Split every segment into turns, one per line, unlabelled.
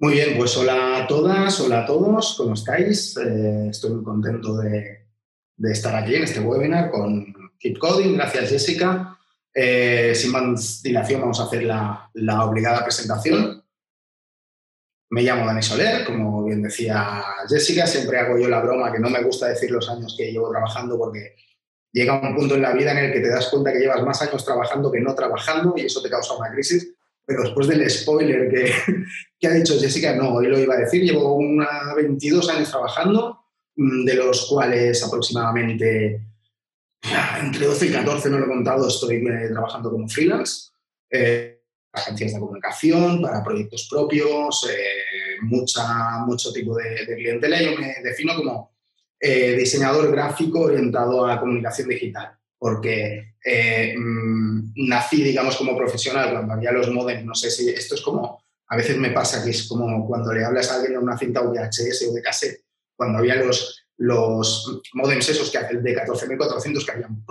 Muy bien, pues hola a todas, hola a todos, ¿cómo estáis? Eh, estoy muy contento de, estar aquí en este webinar con Keep Coding. Gracias, Jessica. Eh, sin más dilación, vamos a hacer la, obligada presentación. Me llamo Dani Soler, como bien decía Jessica, siempre hago yo la broma que no me gusta decir los años que llevo trabajando porque llega un punto en la vida en el que te das cuenta que llevas más años trabajando que no trabajando y eso te causa una crisis pero después del spoiler que, ha dicho Jessica, no, hoy lo iba a decir, llevo una 22 años trabajando, mm, de los cuales aproximadamente entre 12 y 14, no lo he contado, estoy eh, trabajando como freelance, eh, agencias de comunicación, para proyectos propios, eh, mucha, mucho tipo de, de, clientela. Yo me defino como eh, diseñador gráfico orientado a comunicación digital porque eh, mm, nací, digamos, como profesional cuando había los modems, no sé si esto es como, a veces me pasa que es como cuando le hablas a alguien en una cinta VHS o de cassette, cuando había los, los modems esos que de 14.400 que habían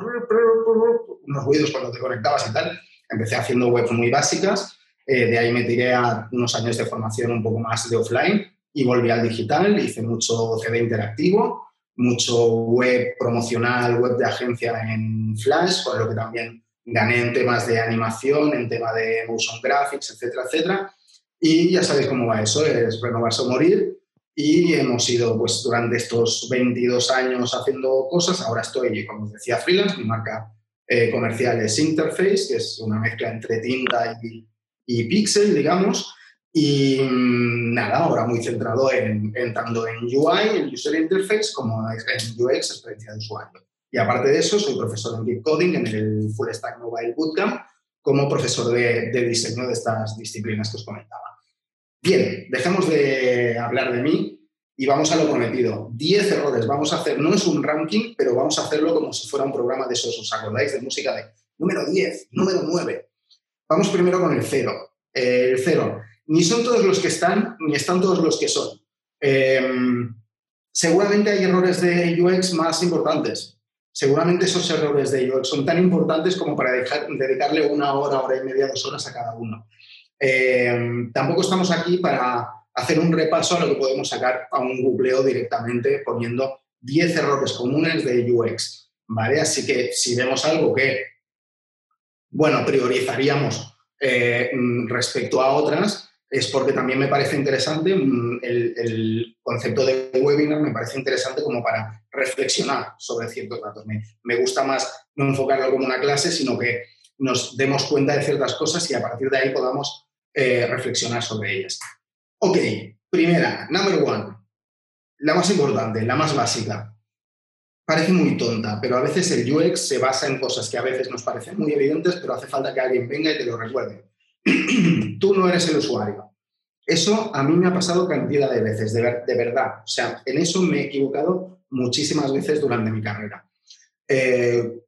unos ruidos cuando te conectabas y tal, empecé haciendo webs muy básicas, eh, de ahí me tiré a unos años de formación un poco más de offline y volví al digital, hice mucho CD interactivo, mucho web promocional, web de agencia en Flash, con lo que también gané en temas de animación, en tema de motion graphics, etcétera, etcétera. Y ya sabéis cómo va eso, es renovarse o morir. Y hemos ido, pues, durante estos 22 años haciendo cosas. Ahora estoy, como os decía, freelance. Mi marca eh, comercial es Interface, que es una mezcla entre tinta y, y pixel, digamos. Y mm, nada, ahora muy centrado en, tanto en UI, en User Interface, como en UX, experiencia de usuario. Y aparte de eso, soy profesor en Deep Coding en el Full Stack Mobile Bootcamp, como profesor de, diseño de estas disciplinas que os comentaba. Bien, dejemos de hablar de mí y vamos a lo prometido. 10 errores vamos a hacer, no es un ranking, pero vamos a hacerlo como si fuera un programa de esos, ¿os acordáis? De música de número 10, número 9. Vamos primero con el cero. El cero ni son todos los que están, ni están todos los que son. Em, seguramente hay errores de UX más importantes. Seguramente esos errores de UX son tan importantes como para dedicarle una hora, hora y media, dos horas a cada uno. Em, tampoco estamos aquí para hacer un repaso a lo que podemos sacar a un googleo directamente poniendo 10 errores comunes de UX. ¿vale? Así que si vemos algo que, bueno, priorizaríamos eh, respecto a otras, es porque también me parece interesante, mm, el, concepto de webinar me parece interesante como para reflexionar sobre ciertos datos. Me, gusta más no enfocarlo como una clase, sino que nos demos cuenta de ciertas cosas y a partir de ahí podamos eh, reflexionar sobre ellas. Ok, primera, number one, la más importante, la más básica. Parece muy tonta, pero a veces el UX se basa en cosas que a veces nos parecen muy evidentes, pero hace falta que alguien venga y te lo recuerde. tú no eres el usuario. Eso a mí me ha pasado cantidad de veces, de, verdad. O sea, en eso me he equivocado muchísimas veces durante mi carrera. Eh,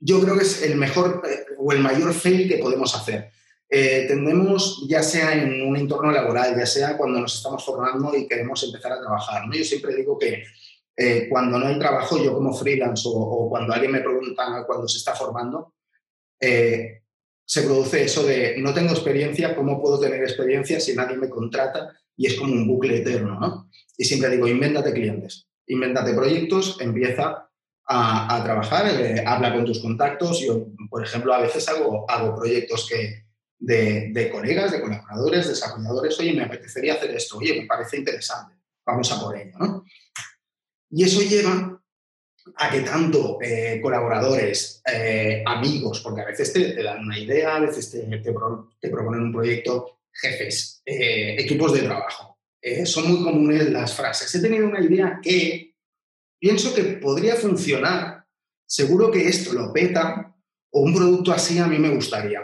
yo creo que es el mejor eh, o el mayor fail que podemos hacer. Eh, tendemos, ya sea en un entorno laboral, ya sea cuando nos estamos formando y queremos empezar a trabajar. Yo siempre digo que cuando no hay trabajo, yo como freelance o, cuando alguien me pregunta cuando se está formando, se produce eso de no tengo experiencia, ¿cómo puedo tener experiencia si nadie me contrata? Y es como un bucle eterno, ¿no? Y siempre digo, invéntate clientes, invéntate proyectos, empieza a, trabajar, eh, habla con tus contactos. Yo, por ejemplo, a veces hago, hago proyectos que, de, de, colegas, de colaboradores, desarrolladores, oye, me apetecería hacer esto, oye, me parece interesante, vamos a por ello, ¿no? Y eso lleva a que tanto eh, colaboradores, eh, amigos, porque a veces te, dan una idea, a veces te, proponen un proyecto, jefes, eh, equipos de trabajo. son muy comunes las frases. He tenido una idea que pienso que podría funcionar, seguro que esto lo peta, o un producto así a mí me gustaría.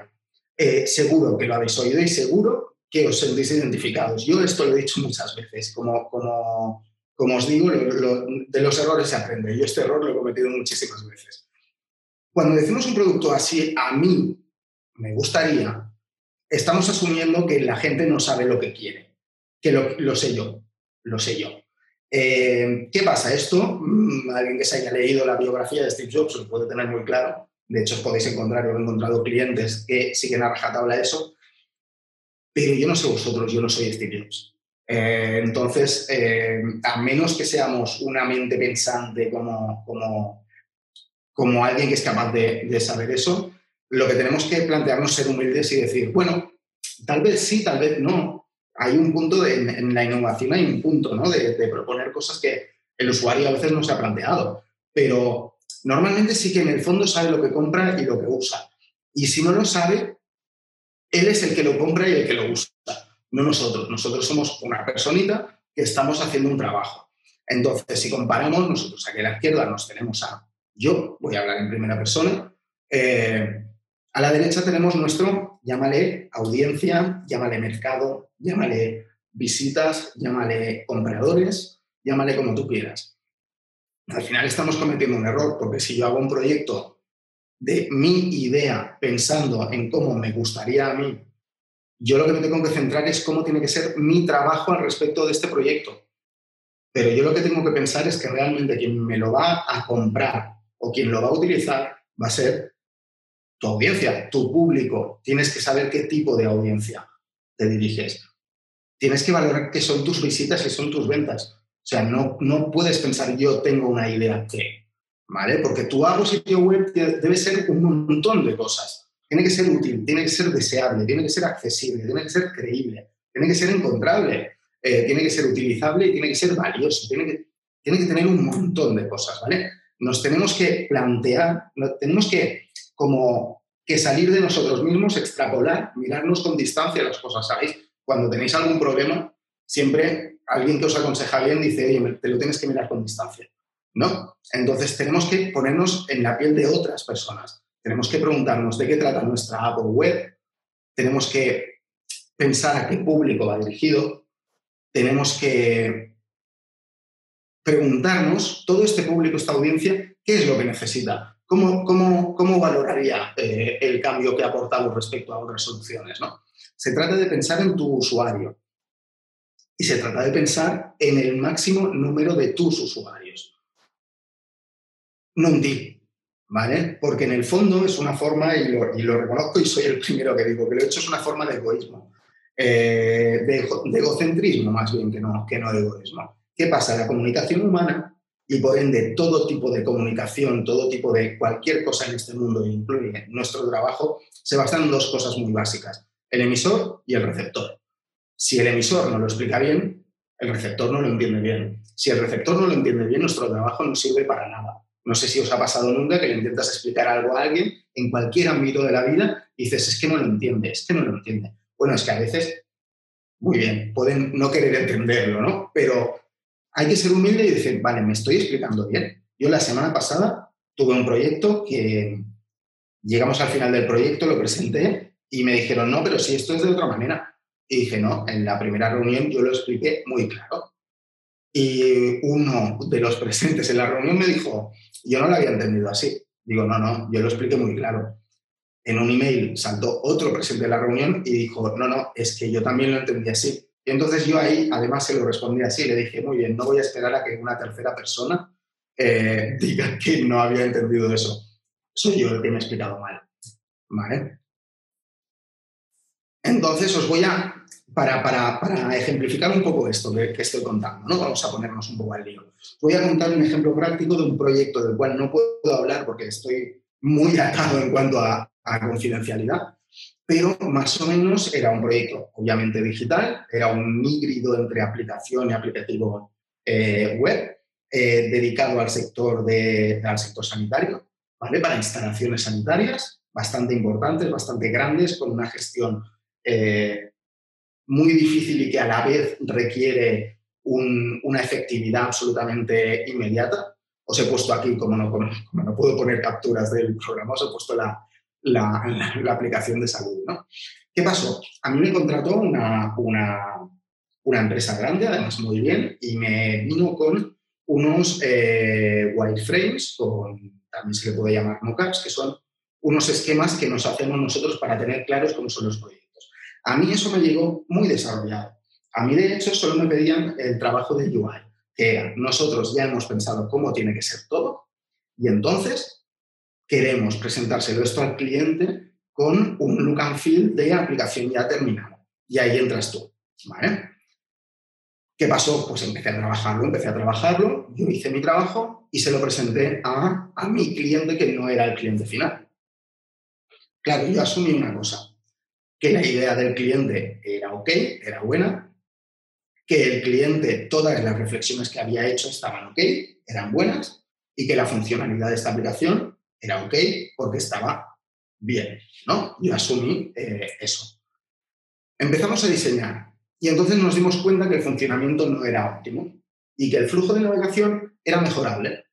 seguro que lo habéis oído y seguro que os sentís identificados. Yo esto lo he dicho muchas veces, como, como como os digo, de los errores se aprende. Yo este error lo he cometido muchísimas veces. Cuando decimos un producto así, a mí me gustaría, estamos asumiendo que la gente no sabe lo que quiere, que lo, sé yo, lo sé yo. Eh, ¿Qué pasa? Esto, mm, alguien que se haya leído la biografía de Steve Jobs lo puede tener muy claro. De hecho, os podéis encontrar, yo he encontrado clientes que siguen a rajatabla eso. Pero yo no sé vosotros, yo no soy Steve Jobs. Eh, entonces, eh, a menos que seamos una mente pensante como, como, como alguien que es capaz de, saber eso, lo que tenemos que plantearnos ser humildes y decir, bueno, tal vez sí, tal vez no. Hay un punto de, en la innovación, hay un punto ¿no? de, de proponer cosas que el usuario a veces no se ha planteado, pero normalmente sí que en el fondo sabe lo que compra y lo que usa. Y si no lo sabe, él es el que lo compra y el que lo usa no nosotros. Nosotros somos una personita que estamos haciendo un trabajo. Entonces, si comparamos, nosotros aquí a la izquierda nos tenemos a yo, voy a hablar en primera persona, eh, a la derecha tenemos nuestro, llámale audiencia, llámale mercado, llámale visitas, llámale compradores, llámale como tú quieras. Al final estamos cometiendo un error, porque si yo hago un proyecto de mi idea pensando en cómo me gustaría a mí yo lo que me tengo que centrar es cómo tiene que ser mi trabajo al respecto de este proyecto. Pero yo lo que tengo que pensar es que realmente quien me lo va a comprar o quien lo va a utilizar va a ser tu audiencia, tu público. Tienes que saber qué tipo de audiencia te diriges. Tienes que valorar qué son tus visitas y son tus ventas. O sea, no, no puedes pensar yo tengo una idea que, ¿vale? Porque tu hago sitio web debe ser un montón de cosas tiene que ser útil, tiene que ser deseable, tiene que ser accesible, tiene que ser creíble, tiene que ser encontrable, eh, tiene que ser utilizable y tiene que ser valioso, tiene que, tiene que tener un montón de cosas, ¿vale? Nos tenemos que plantear, tenemos que como que salir de nosotros mismos, extrapolar, mirarnos con distancia las cosas, ¿sabéis? Cuando tenéis algún problema, siempre alguien que os aconseja bien dice, oye, te lo tienes que mirar con distancia, ¿no? Entonces tenemos que ponernos en la piel de otras personas tenemos que preguntarnos de qué trata nuestra app o web, tenemos que pensar a qué público va dirigido, tenemos que preguntarnos, todo este público, esta audiencia, qué es lo que necesita, cómo, cómo, valoraría eh, el cambio que ha aportado respecto a otras soluciones. ¿no? Se trata de pensar en tu usuario y se trata de pensar en el máximo número de tus usuarios. No en ti, Porque en el fondo es una forma, y lo, reconozco y soy el primero que digo que lo he hecho, es una forma de egoísmo, eh, de, egocentrismo más bien que no, que no egoísmo. ¿Qué pasa? La comunicación humana y por ende todo tipo de comunicación, todo tipo de cualquier cosa en este mundo, incluye nuestro trabajo, se basan en dos cosas muy básicas, el emisor y el receptor. Si el emisor no lo explica bien, el receptor no lo entiende bien. Si el receptor no lo entiende bien, nuestro trabajo no sirve para nada. No sé si os ha pasado nunca que le intentas explicar algo a alguien en cualquier ámbito de la vida y dices, es que no lo entiende, es que no lo entiende. Bueno, es que a veces, muy bien, pueden no querer entenderlo, ¿no? Pero hay que ser humilde y decir, vale, me estoy explicando bien. Yo la semana pasada tuve un proyecto que llegamos al final del proyecto, lo presenté y me dijeron, no, pero si esto es de otra manera. Y dije, no, en la primera reunión yo lo expliqué muy claro. Y uno de los presentes en la reunión me dijo, yo no lo había entendido así. Digo, no, no, yo lo expliqué muy claro. En un email saltó otro presente de la reunión y dijo, no, no, es que yo también lo entendí así. Y entonces yo ahí, además, se lo respondí así. Le dije, muy bien, no voy a esperar a que una tercera persona eh, diga que no había entendido eso. Soy yo el que me he explicado mal. ¿Vale? Entonces os voy a para, para, para, ejemplificar un poco esto que, estoy contando, ¿no? Vamos a ponernos un poco al lío. Voy a contar un ejemplo práctico de un proyecto del cual no puedo hablar porque estoy muy atado en cuanto a, confidencialidad, pero más o menos era un proyecto obviamente digital, era un híbrido entre aplicación y aplicativo eh, web eh, dedicado al sector, de, al sector sanitario, ¿vale? Para instalaciones sanitarias bastante importantes, bastante grandes, con una gestión eh, muy difícil y que a la vez requiere una efectividad absolutamente inmediata. Os he puesto aquí, como no, no puedo poner capturas del programa, os he puesto la, la, aplicación de salud. ¿no? ¿Qué pasó? A mí me contrató una, una, una, empresa grande, además muy bien, y me vino con unos eh, wireframes, con, también se le puede llamar mockups, que son unos esquemas que nos hacemos nosotros para tener claros cómo son los proyectos. A mí eso me llegó muy desarrollado. A mí, de hecho, solo me pedían el trabajo de UI, que nosotros ya hemos pensado cómo tiene que ser todo y entonces queremos presentárselo esto al cliente con un look and feel de aplicación ya terminada. Y ahí entras tú, ¿vale? ¿Qué pasó? Pues empecé a trabajarlo, empecé a trabajarlo, yo hice mi trabajo y se lo presenté a mi cliente que no era el cliente final. Claro, yo asumí una cosa, que la idea del cliente era ok, era buena, que el cliente, todas las reflexiones que había hecho estaban ok, eran buenas, y que la funcionalidad de esta aplicación era ok porque estaba bien, ¿no? Yo asumí eh, eso. Empezamos a diseñar y entonces nos dimos cuenta que el funcionamiento no era óptimo y que el flujo de navegación era mejorable.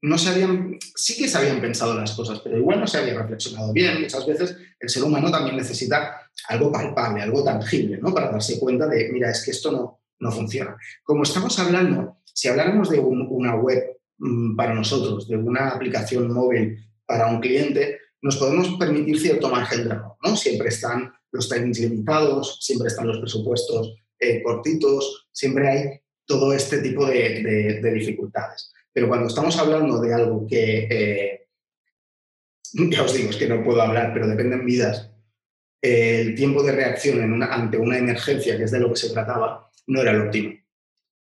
No se habían, sí que se habían pensado las cosas, pero igual no se había reflexionado bien. Muchas veces el ser humano también necesita algo palpable, algo tangible, ¿no? Para darse cuenta de, mira, es que esto no, no funciona. Como estamos hablando, si habláramos de una web mm, para nosotros, de una aplicación móvil para un cliente, nos podemos permitir cierto margen de error, ¿no? Siempre están los timings limitados, siempre están los presupuestos eh, cortitos, siempre hay todo este tipo de, dificultades. Pero cuando estamos hablando de algo que, eh, ya os digo, es que no puedo hablar, pero dependen vidas, el tiempo de reacción ante una emergencia, que es de lo que se trataba, no era el óptimo.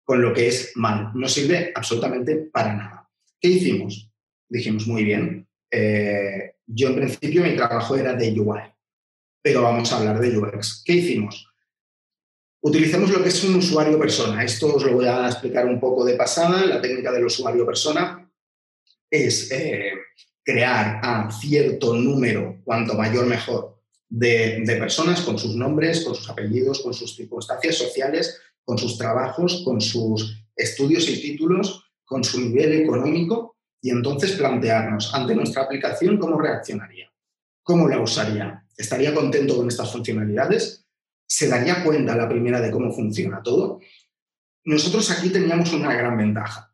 Con lo que es mal, no sirve absolutamente para nada. ¿Qué hicimos? Dijimos, muy bien, eh, yo en principio mi trabajo era de UI, pero vamos a hablar de UX. ¿Qué hicimos? Utilicemos lo que es un usuario persona. Esto os lo voy a explicar un poco de pasada. La técnica del usuario persona es eh, crear a cierto número, cuanto mayor mejor, de, personas con sus nombres, con sus apellidos, con sus circunstancias sociales, con sus trabajos, con sus estudios y títulos, con su nivel económico y entonces plantearnos ante nuestra aplicación cómo reaccionaría, cómo la usaría, estaría contento con estas funcionalidades, se daría cuenta la primera de cómo funciona todo. Nosotros aquí teníamos una gran ventaja,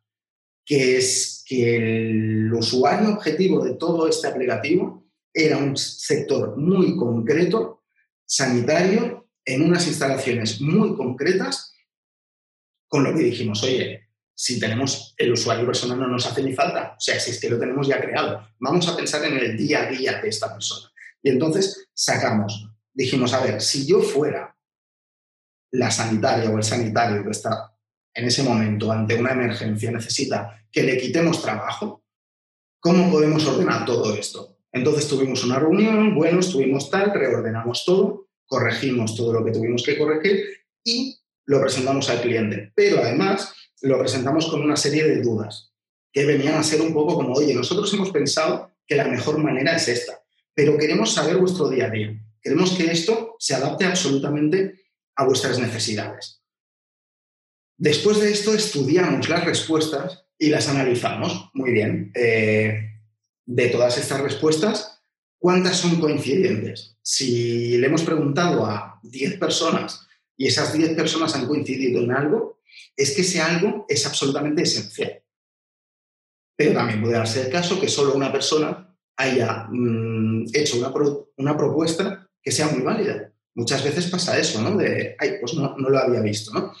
que es que el usuario objetivo de todo este aplicativo era un sector muy concreto, sanitario, en unas instalaciones muy concretas, con lo que dijimos, oye, si tenemos el usuario personal no nos hace ni falta, o sea, si es que lo tenemos ya creado, vamos a pensar en el día a día de esta persona. Y entonces sacamos, dijimos, a ver, si yo fuera la sanitaria o el sanitario que está en ese momento ante una emergencia necesita que le quitemos trabajo, ¿cómo podemos ordenar todo esto? Entonces tuvimos una reunión, bueno, estuvimos tal, reordenamos todo, corregimos todo lo que tuvimos que corregir y lo presentamos al cliente. Pero además lo presentamos con una serie de dudas que venían a ser un poco como, oye, nosotros hemos pensado que la mejor manera es esta, pero queremos saber vuestro día a día. Queremos que esto se adapte absolutamente a vuestras necesidades. Después de esto estudiamos las respuestas y las analizamos. Muy bien. Eh, de todas estas respuestas, ¿cuántas son coincidentes? Si le hemos preguntado a 10 personas y esas 10 personas han coincidido en algo, es que ese algo es absolutamente esencial. Pero también puede darse el caso que solo una persona haya mm, hecho una, propuesta que sea muy válida. Muchas veces pasa eso, ¿no? De, ay, pues no, no lo había visto, ¿no?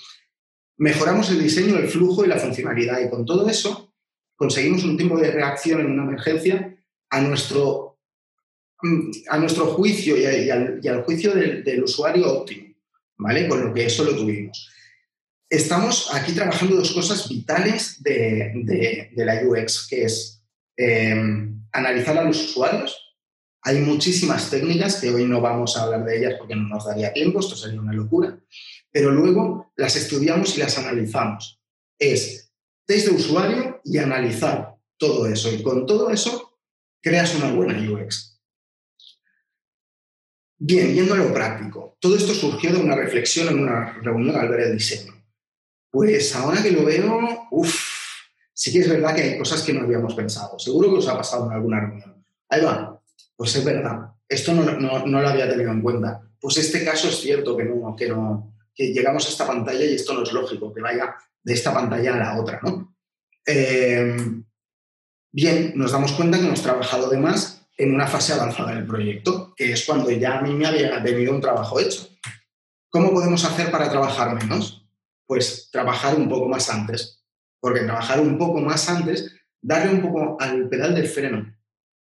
Mejoramos el diseño, el flujo y la funcionalidad y con todo eso conseguimos un tiempo de reacción en una emergencia a nuestro, mm, a nuestro juicio y, al, juicio del, usuario óptimo, ¿vale? Con lo que eso lo tuvimos. Estamos aquí trabajando dos cosas vitales de, la UX, que es em, analizar a los usuarios. Hay muchísimas técnicas que hoy no vamos a hablar de ellas porque no nos daría tiempo, esto sería una locura, pero luego las estudiamos y las analizamos. Es test de usuario y analizar todo eso. Y con todo eso creas una buena UX. Bien, yendo a lo práctico. Todo esto surgió de una reflexión en una reunión al ver el diseño. Pues ahora que lo veo, uff, sí que es verdad que hay cosas que no habíamos pensado. Seguro que os ha pasado en alguna reunión. Ahí va, pues es verdad, esto no, no, lo había tenido en cuenta. Pues este caso es cierto que no, que no, que llegamos a esta pantalla y esto no es lógico, que vaya de esta pantalla a la otra, ¿no? Eh, bien, nos damos cuenta que hemos trabajado de más en una fase avanzada del proyecto, que es cuando ya a mí me había venido un trabajo hecho. ¿Cómo podemos hacer para trabajar menos? Pues trabajar un poco más antes, porque trabajar un poco más antes, darle un poco al pedal del freno.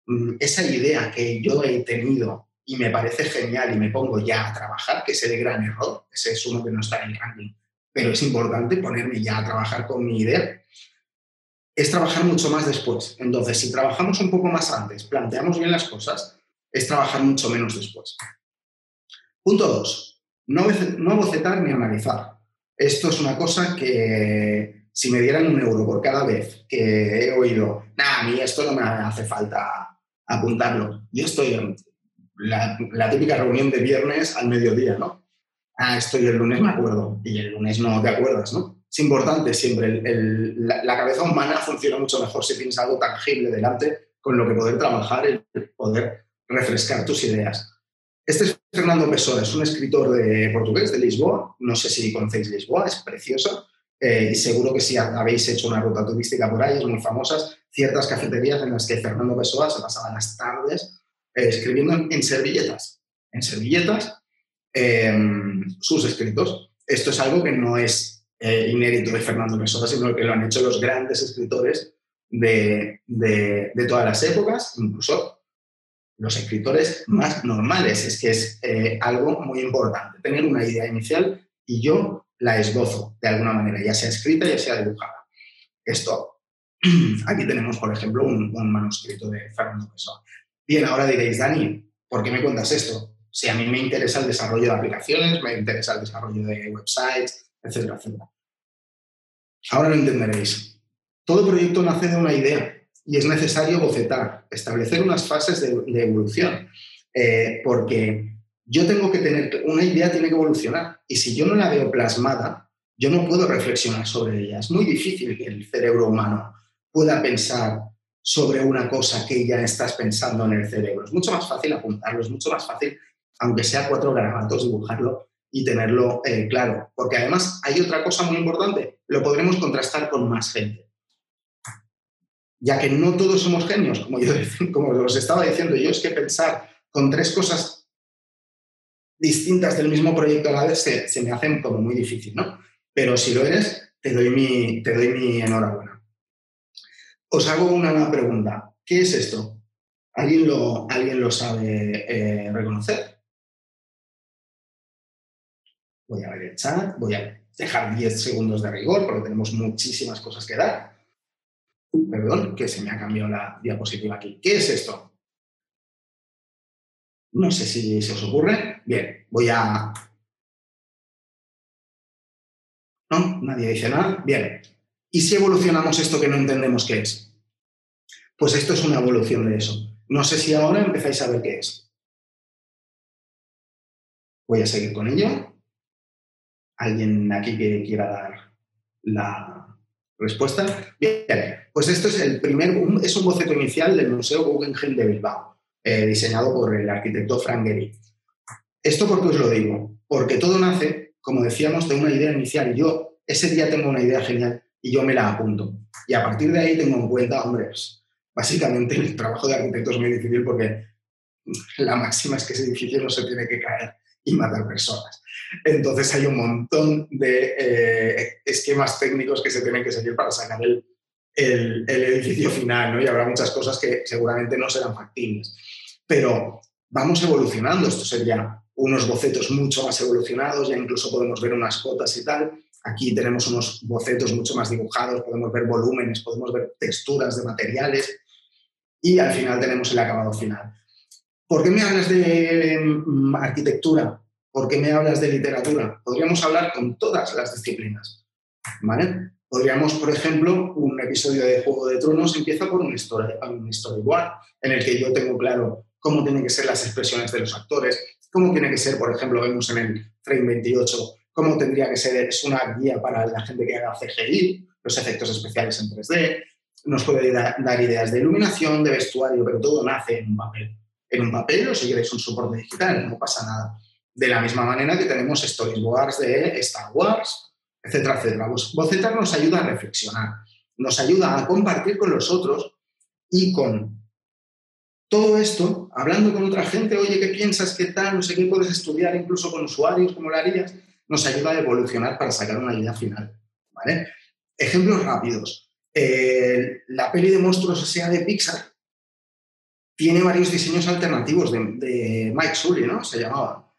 Mm, esa idea que yo he tenido y me parece genial y me pongo ya a trabajar, que es el gran error, ese es uno que no está en el ranking pero es importante ponerme ya a trabajar con mi idea, es trabajar mucho más después. Entonces, si trabajamos un poco más antes, planteamos bien las cosas, es trabajar mucho menos después. Punto dos, no, no bocetar ni analizar. Esto es una cosa que si me dieran un euro por cada vez que he oído, nada, a mí esto no me hace falta apuntarlo. Yo estoy la, la típica reunión de viernes al mediodía, ¿no? Ah, estoy el lunes me acuerdo y el lunes no te acuerdas, ¿no? es importante siempre. la, cabeza humana funciona mucho mejor si tienes algo tangible delante con lo que poder trabajar, y poder refrescar tus ideas. Este es Fernando Pessoa, es un escritor de portugués de Lisboa. No sé si conocéis Lisboa, es precioso. Eh, y seguro que si habéis hecho una ruta turística por ahí, es muy famosas, ciertas cafeterías en las que Fernando Pessoa se pasaba las tardes eh, escribiendo en, servilletas, en servilletas, em, sus escritos. Esto es algo que no es eh, inédito de Fernando Pessoa, sino que lo han hecho los grandes escritores de, de, todas las épocas, incluso los escritores más normales. Es que es eh, algo muy importante, tener una idea inicial y yo la esbozo de alguna manera, ya sea escrita, ya sea dibujada. Esto, aquí tenemos, por ejemplo, un, un manuscrito de Fernando Pessoa. Bien, ahora diréis, Dani, ¿por qué me cuentas esto? Si a mí me interesa el desarrollo de aplicaciones, me interesa el desarrollo de websites, etcétera, etcétera. Ahora lo entenderéis. Todo proyecto nace de una idea y es necesario bocetar, establecer unas fases de, evolución, eh, porque yo tengo que tener, una idea tiene que evolucionar y si yo no la veo plasmada, yo no puedo reflexionar sobre ella. Es muy difícil que el cerebro humano pueda pensar sobre una cosa que ya estás pensando en el cerebro. Es mucho más fácil apuntarlo, es mucho más fácil, aunque sea cuatro garabatos, dibujarlo y tenerlo eh, claro. Porque además hay otra cosa muy importante, lo podremos contrastar con más gente. Ya que no todos somos genios, como yo como os estaba diciendo yo, es que pensar con tres cosas distintas del mismo proyecto a la vez se, me hace como muy difícil, ¿no? Pero si lo eres, te doy mi, te doy mi enhorabuena. Os hago una pregunta. ¿Qué es esto? ¿Alguien lo, ¿alguien lo sabe eh, reconocer? Voy a ver el chat, voy a dejar 10 segundos de rigor porque tenemos muchísimas cosas que dar. Perdón, que se me ha cambiado la diapositiva aquí. ¿Qué es esto? No sé si se os ocurre. Bien, voy a... ¿No? Nadie dice nada. Bien. ¿Y si evolucionamos esto que no entendemos qué es? Pues esto es una evolución de eso. No sé si ahora empezáis a ver qué es. Voy a seguir con ello. ¿Alguien aquí que quiera dar la respuesta? Bien, pues esto es el primer, es un boceto inicial del Museo Guggenheim de Bilbao, eh, diseñado por el arquitecto Frank Gehry. ¿Esto por qué os lo digo? Porque todo nace, como decíamos, de una idea inicial. Yo ese día tengo una idea genial y yo me la apunto. Y a partir de ahí tengo en cuenta, hombre, pues, básicamente el trabajo de arquitecto es muy difícil porque la máxima es que ese edificio no se tiene que caer y matar personas. Entonces hay un montón de eh, esquemas técnicos que se tienen que seguir para sacar el, el, edificio final, ¿no? Y habrá muchas cosas que seguramente no serán factibles. Pero vamos evolucionando, esto sería unos bocetos mucho más evolucionados, ya incluso podemos ver unas cotas y tal. Aquí tenemos unos bocetos mucho más dibujados, podemos ver volúmenes, podemos ver texturas de materiales y al final tenemos el acabado final. ¿Por qué me hablas de mm, arquitectura? ¿Por qué me hablas de literatura? Podríamos hablar con todas las disciplinas. ¿vale? Podríamos, por ejemplo, un episodio de Juego de Tronos empieza por un, story, un storyboard en el que yo tengo claro cómo tienen que ser las expresiones de los actores, cómo tiene que ser, por ejemplo, vemos en el frame 28, cómo tendría que ser, es una guía para la gente que haga CGI, los efectos especiales en 3D, nos puede dar ideas de iluminación, de vestuario, pero todo nace en un papel en un papel o si queréis un soporte digital, no pasa nada. De la misma manera que tenemos storyboards de Star Wars, etcétera, etcétera. Bocetar nos ayuda a reflexionar, nos ayuda a compartir con los otros y con todo esto, hablando con otra gente, oye, ¿qué piensas? ¿Qué tal? No sé qué puedes estudiar incluso con usuarios, como lo harías, nos ayuda a evolucionar para sacar una idea final. Ejemplos rápidos. Eh, la peli de monstruos sea de Pixar tiene varios diseños alternativos de, Mike Sully, ¿no? Se llamaba.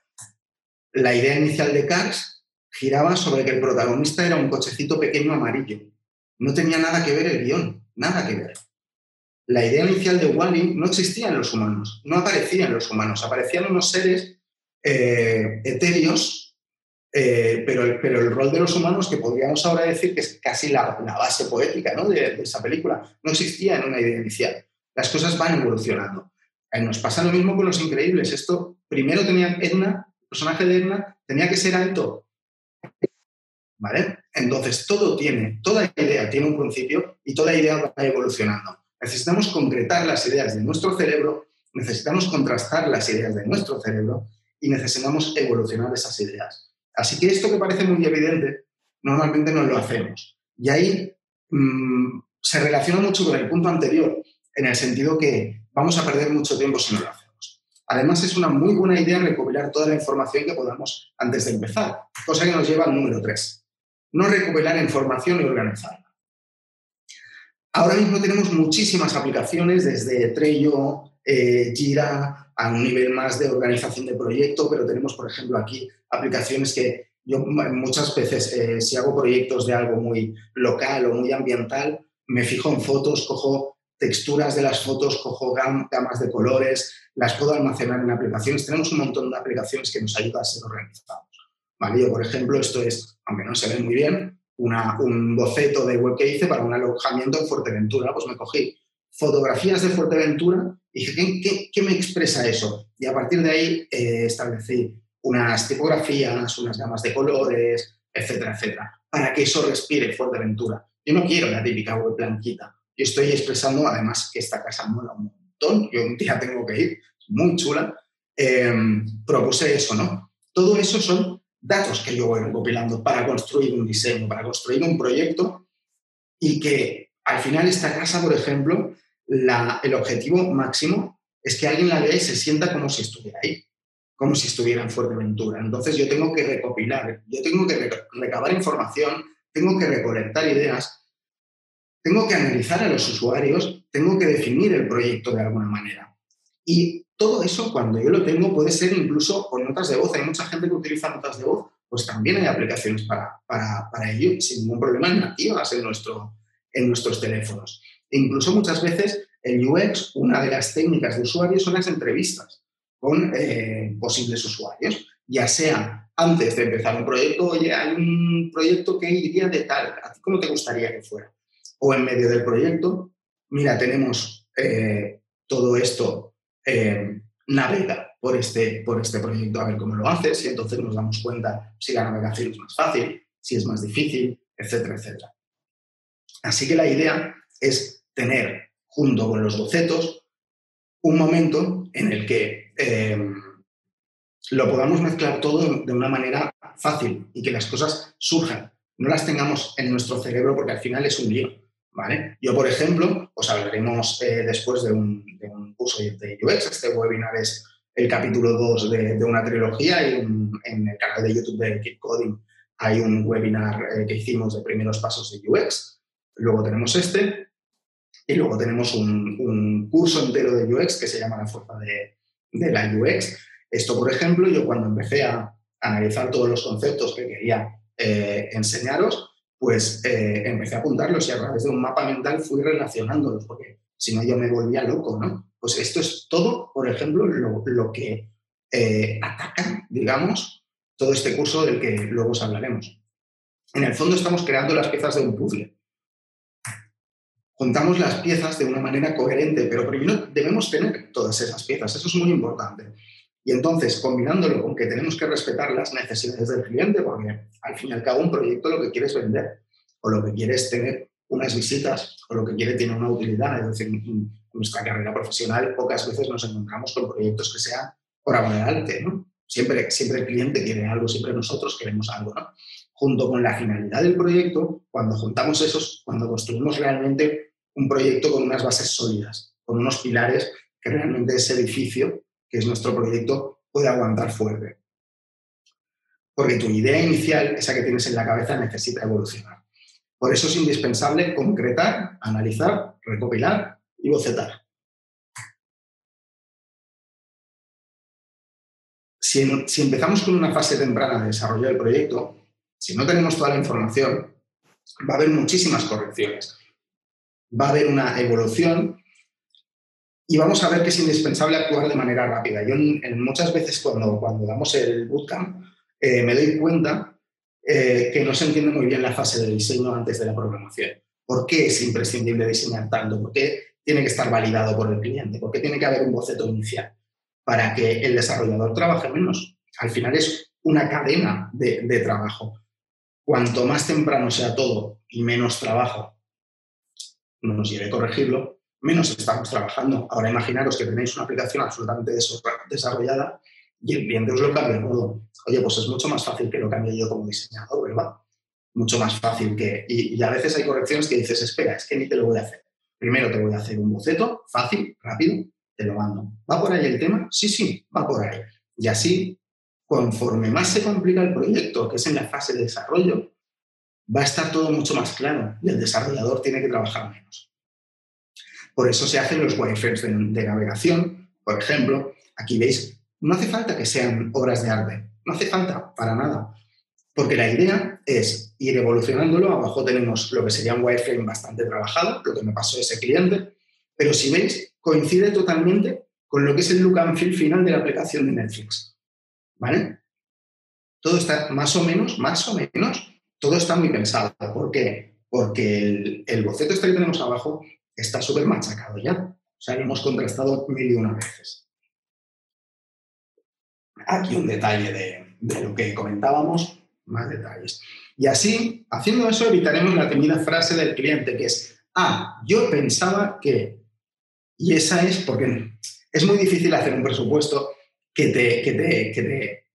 La idea inicial de Cars giraba sobre que el protagonista era un cochecito pequeño amarillo. No tenía nada que ver el guion, nada que ver. La idea inicial de Wally no existía en los humanos, no aparecía en los humanos, aparecían unos seres eh, etéreos, eh, pero, el, rol de los humanos, que podríamos ahora decir que es casi la, base poética de, esa película, no existía en una idea inicial. Las cosas van evolucionando. Eh, nos pasa lo mismo con Los Increíbles. Esto primero tenía Edna, el personaje de Edna, tenía que ser alto. ¿Vale? Entonces, todo tiene, toda idea tiene un principio y toda idea va evolucionando. Necesitamos concretar las ideas de nuestro cerebro, necesitamos contrastar las ideas de nuestro cerebro y necesitamos evolucionar esas ideas. Así que esto que parece muy evidente, normalmente no lo hacemos. Y ahí mmm, se relaciona mucho con el punto anterior, en el sentido que vamos a perder mucho tiempo si no lo hacemos. Además, es una muy buena idea recopilar toda la información que podamos antes de empezar, cosa que nos lleva al número 3. No recopilar información y organizarla. Ahora mismo tenemos muchísimas aplicaciones, desde Trello, eh, Jira, a un nivel más de organización de proyecto, pero tenemos, por ejemplo, aquí aplicaciones que yo muchas veces, eh, si hago proyectos de algo muy local o muy ambiental, me fijo en fotos, cojo texturas de las fotos, cojo gamas de colores, las puedo almacenar en aplicaciones. Tenemos un montón de aplicaciones que nos ayudan a ser organizados. ¿Vale? Yo, por ejemplo, esto es, aunque no se ve muy bien, una, un boceto de web que hice para un alojamiento en Fuerteventura. Pues me cogí fotografías de Fuerteventura dije, ¿qué, qué, me expresa eso? Y a partir de ahí eh, establecí unas tipografías, unas gamas de colores, etcétera, etcétera, para que eso respire Fuerteventura. Yo no quiero la típica web blanquita. Yo estoy expresando además que esta casa mola un montón, yo un día tengo que ir, es muy chula. Em, propuse eso, ¿no? Todo eso son datos que yo voy recopilando para construir un diseño, para construir un proyecto y que al final esta casa, por ejemplo, el objetivo máximo es que alguien la vea y se sienta como si estuviera ahí, como si estuviera en Fuerteventura. Entonces yo tengo que recopilar, yo tengo que recabar información, tengo que recolectar ideas tengo que analizar a los usuarios, tengo que definir el proyecto de alguna manera. Y todo eso, cuando yo lo tengo, puede ser incluso con notas de voz. Hay mucha gente que utiliza notas de voz, pues también hay aplicaciones para, para, para ello, sin ningún problema, nativas en, nuestro, en nuestros teléfonos. E incluso muchas veces el UX, una de las técnicas de usuarios son las entrevistas con eh, posibles usuarios, ya sea antes de empezar un proyecto, oye, hay un proyecto que iría de tal, ¿a ti cómo te gustaría que fuera? o en medio del proyecto, mira, tenemos eh, todo esto, eh, navega por este, por este proyecto a ver cómo lo haces y entonces nos damos cuenta si la navegación es más fácil, si es más difícil, etcétera, etcétera. Así que la idea es tener junto con los bocetos un momento en el que eh, lo podamos mezclar todo de una manera fácil y que las cosas surjan, no las tengamos en nuestro cerebro porque al final es un lío. Yo, por ejemplo, os hablaremos eh, después de un, curso de UX. Este webinar es el capítulo 2 de, una trilogía y en el canal de YouTube de Keep Coding hay un webinar eh, que hicimos de primeros pasos de UX. Luego tenemos este y luego tenemos un, curso entero de UX que se llama La fuerza de, la UX. Esto, por ejemplo, yo cuando empecé a analizar todos los conceptos que quería eh, enseñaros, pues eh, empecé a apuntarlos y a través de un mapa mental fui relacionándolos, porque si no yo me volvía loco, ¿no? Pues esto es todo, por ejemplo, lo, que eh, ataca, digamos, todo este curso del que luego os hablaremos. En el fondo estamos creando las piezas de un puzzle. Juntamos las piezas de una manera coherente, pero primero debemos tener todas esas piezas, eso es muy importante. Y entonces, combinándolo con que tenemos que respetar las necesidades del cliente, porque al fin y al cabo un proyecto lo que quieres vender o lo que quieres tener unas visitas o lo que quiere tiene una utilidad. Es decir, en nuestra carrera profesional pocas veces nos encontramos con proyectos que sean por amor arte, ¿no? Siempre, siempre el cliente quiere algo, siempre nosotros queremos algo, ¿no? Junto con la finalidad del proyecto, cuando juntamos esos, cuando construimos realmente un proyecto con unas bases sólidas, con unos pilares que realmente ese edificio que es nuestro proyecto, puede aguantar fuerte. Porque tu idea inicial, esa que tienes en la cabeza, necesita evolucionar. Por eso es indispensable concretar, analizar, recopilar y bocetar. Si, empezamos con una fase temprana de desarrollo del proyecto, si no tenemos toda la información, va a haber muchísimas correcciones. Va a haber una evolución y vamos a ver que es indispensable actuar de manera rápida. Yo muchas veces cuando, cuando damos el bootcamp eh, me doy cuenta eh, que no se entiende muy bien la fase de diseño antes de la programación. ¿Por qué es imprescindible diseñar tanto? ¿Por qué tiene que estar validado por el cliente? ¿Por qué tiene que haber un boceto inicial? Para que el desarrollador trabaje menos. Al final es una cadena de, de trabajo. Cuanto más temprano sea todo y menos trabajo nos lleve a corregirlo, menos estamos trabajando. Ahora imaginaros que tenéis una aplicación absolutamente desarrollada y el cliente os lo cambia todo. Oye, pues es mucho más fácil que lo cambie yo como diseñador, ¿verdad? Mucho más fácil que... Y, a veces hay correcciones que dices, espera, es que ni te lo voy a hacer. Primero te voy a hacer un boceto fácil, rápido, te lo mando. ¿Va por ahí el tema? Sí, sí, va por ahí. Y así, conforme más se complica el proyecto, que es en la fase de desarrollo, va a estar todo mucho más claro y el desarrollador tiene que trabajar menos. Por eso se hacen los wireframes de, navegación. Por ejemplo, aquí veis, no hace falta que sean obras de arte, no hace falta para nada, porque la idea es ir evolucionándolo. Abajo tenemos lo que sería un wireframe bastante trabajado, lo que me pasó ese cliente, pero si veis, coincide totalmente con lo que es el look and feel final de la aplicación de Netflix. ¿Vale? Todo está más o menos, más o menos, todo está muy pensado. ¿Por qué? Porque el, el boceto este que tenemos abajo está súper machacado ya. O sea, lo hemos contrastado mil y una veces. Aquí un detalle de, de lo que comentábamos, más detalles. Y así, haciendo eso, evitaremos la temida frase del cliente, que es, ah, yo pensaba que... Y esa es porque es muy difícil hacer un presupuesto que te, que te, que te,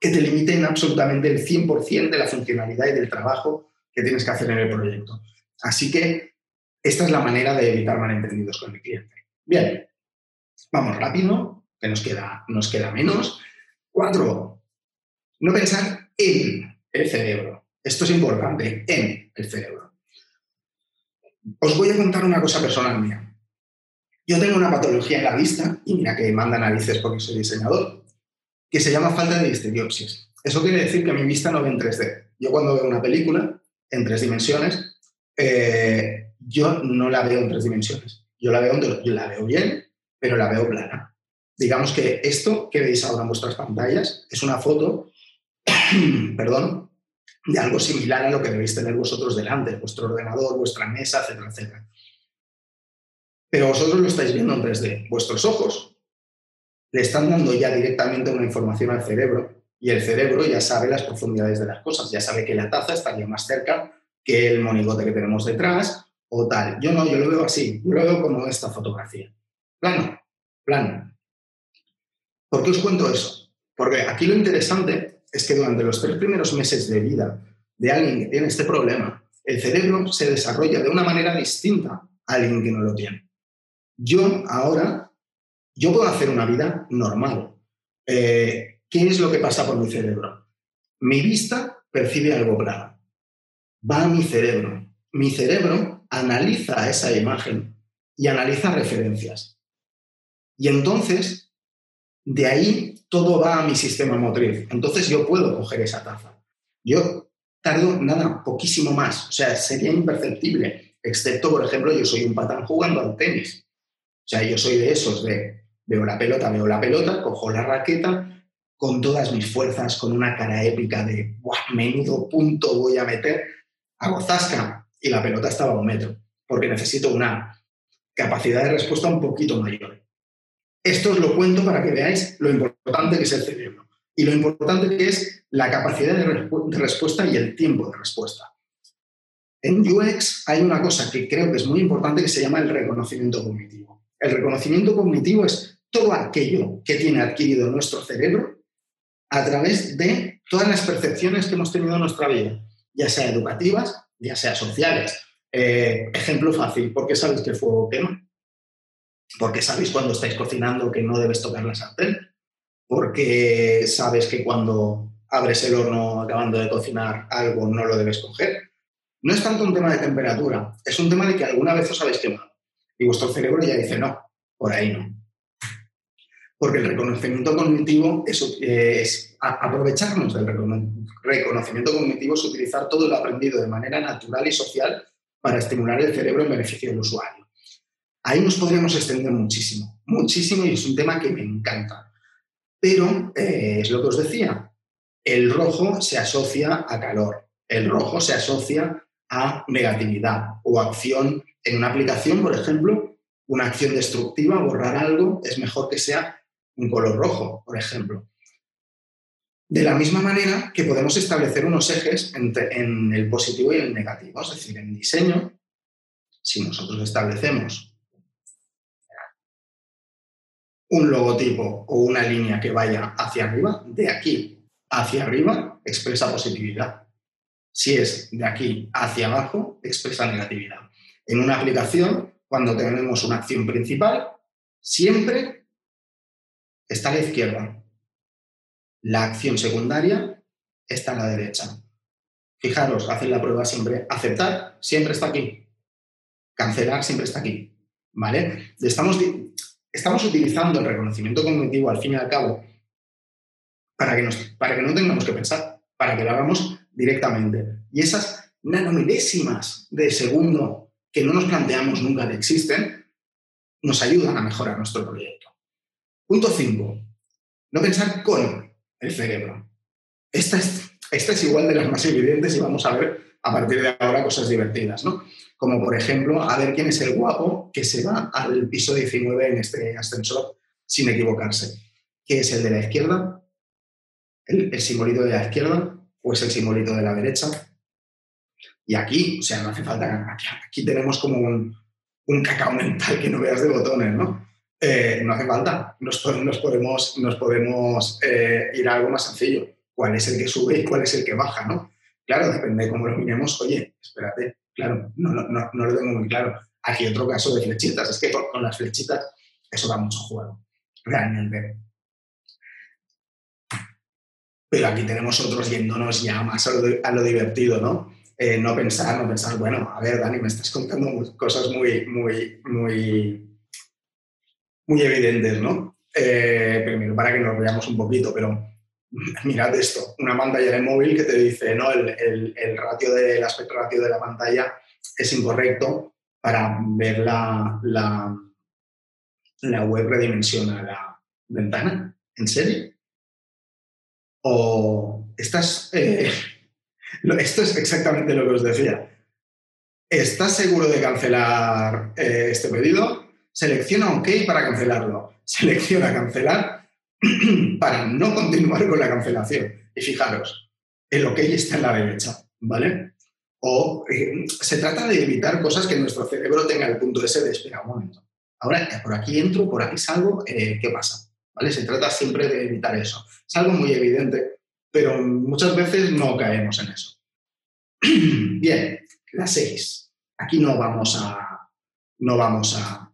que te limiten absolutamente el 100% de la funcionalidad y del trabajo que tienes que hacer en el proyecto. Así que esta es la manera de evitar malentendidos con el cliente. Bien, vamos rápido, que nos queda, nos queda menos. Cuatro, no pensar en el cerebro. Esto es importante, en el cerebro. Os voy a contar una cosa personal mía. Yo tengo una patología en la vista, y mira que manda narices porque soy diseñador, que se llama falta de distriopsis. Eso quiere decir que mi vista no ve en 3D. Yo cuando veo una película en tres dimensiones, eh, yo no la veo en tres dimensiones. Yo la veo, la veo bien, pero la veo plana. Digamos que esto que veis ahora en vuestras pantallas es una foto, perdón, de algo similar a lo que debéis tener vosotros delante, vuestro ordenador, vuestra mesa, etcétera, etcétera. Pero vosotros lo estáis viendo en 3D. Vuestros ojos le están dando ya directamente una información al cerebro y el cerebro ya sabe las profundidades de las cosas, ya sabe que la taza estaría más cerca que el monigote que tenemos detrás o tal. Yo no, yo lo veo así, yo lo veo como esta fotografía. Plano, plano. ¿Por qué os cuento eso? Porque aquí lo interesante es que durante los tres primeros meses de vida de alguien que tiene este problema, el cerebro se desarrolla de una manera distinta a alguien que no lo tiene. Yo ahora, yo puedo hacer una vida normal. Eh, ¿Qué es lo que pasa por mi cerebro? Mi vista percibe algo claro. Va a mi cerebro. Mi cerebro analiza esa imagen y analiza referencias. Y entonces, de ahí todo va a mi sistema motriz. Entonces yo puedo coger esa taza. Yo tardo nada, poquísimo más. O sea, sería imperceptible. Excepto, por ejemplo, yo soy un patán jugando al tenis. O sea, yo soy de esos de veo la pelota, veo la pelota, cojo la raqueta con todas mis fuerzas, con una cara épica de menudo punto voy a meter, hago zasca, y la pelota estaba a un metro, porque necesito una capacidad de respuesta un poquito mayor. Esto os lo cuento para que veáis lo importante que es el cerebro y lo importante que es la capacidad de, respuesta y el tiempo de respuesta. En UX hay una cosa que creo que es muy importante que se llama el reconocimiento cognitivo. El reconocimiento cognitivo es todo aquello que tiene adquirido nuestro cerebro a través de todas las percepciones que hemos tenido en nuestra vida, ya sea educativas, ya sea sociales. Eh, ejemplo fácil, ¿por qué sabes que fuego quema? Porque sabéis cuando estáis cocinando que no debes tocar la sartén. Porque sabes que cuando abres el horno acabando de cocinar algo no lo debes coger. No es tanto un tema de temperatura, es un tema de que alguna vez os habéis quemado. Y vuestro cerebro ya dice, no, por ahí no. Porque el reconocimiento cognitivo es, es aprovecharnos del reconocimiento cognitivo, es utilizar todo lo aprendido de manera natural y social para estimular el cerebro en beneficio del usuario. Ahí nos podríamos extender muchísimo, muchísimo, y es un tema que me encanta. Pero eh, es lo que os decía, el rojo se asocia a calor, el rojo se asocia a negatividad o acción en una aplicación, por ejemplo, una acción destructiva, borrar algo, es mejor que sea un color rojo, por ejemplo. De la misma manera que podemos establecer unos ejes en el positivo y el negativo, es decir, en diseño, si nosotros establecemos un logotipo o una línea que vaya hacia arriba, de aquí hacia arriba, expresa positividad. Si es de aquí hacia abajo, expresa negatividad. En una aplicación, cuando tenemos una acción principal, siempre está a la izquierda. La acción secundaria está a la derecha. Fijaros, hacen la prueba siempre. Aceptar siempre está aquí. Cancelar siempre está aquí. ¿Vale? Estamos estamos utilizando el reconocimiento cognitivo al fin y al cabo para que, nos, para que no tengamos que pensar, para que lo hagamos directamente. Y esas nanomilésimas de segundo que no nos planteamos nunca que existen, nos ayudan a mejorar nuestro proyecto. Punto 5. No pensar con el cerebro. Esta es, esta es igual de las más evidentes y vamos a ver a partir de ahora cosas divertidas, ¿no? como por ejemplo a ver quién es el guapo que se va al piso 19 en este ascensor sin equivocarse. ¿Qué es el de la izquierda? ¿El, simbolito de la izquierda o es el simbolito de la derecha? Y aquí, o sea, no hace falta, aquí, tenemos como un, cacao mental que no veas de botones, ¿no? Eh, no hace falta, nos, podemos, nos podemos eh, ir a algo más sencillo. ¿Cuál es el que sube y cuál es el que baja, no? Claro, depende de cómo lo miremos. Oye, espérate, Claro, no, lo tengo muy claro. Aquí otro caso de flechitas, es que con, las flechitas eso da mucho juego, realmente. Pero aquí tenemos otros yéndonos ya más a lo, divertido, ¿no? Eh, no pensar, no pensar, bueno, a ver, Dani, me estás contando cosas muy, muy, muy, muy evidentes, ¿no? Eh, primero, para que nos veamos un poquito, pero mirad esto, una pantalla de móvil que te dice, no, el, el, ratio de, el aspecto ratio de la pantalla es incorrecto para ver la, la, la web redimensiona la ventana. ¿En serio? O estás... Eh, esto es exactamente lo que os decía. ¿Estás seguro de cancelar eh, este pedido? Selecciona OK para cancelarlo. Selecciona cancelar para no continuar con la cancelación. Y fijaros, el OK está en la derecha, ¿vale? O eh, se trata de evitar cosas que nuestro cerebro tenga el punto ese de espera un momento. Ahora, por aquí entro, por aquí salgo, ¿qué pasa? ¿Vale? Se trata siempre de evitar eso. Es algo muy evidente, pero muchas veces no caemos en eso. Bien, la 6. Aquí no vamos a, no vamos a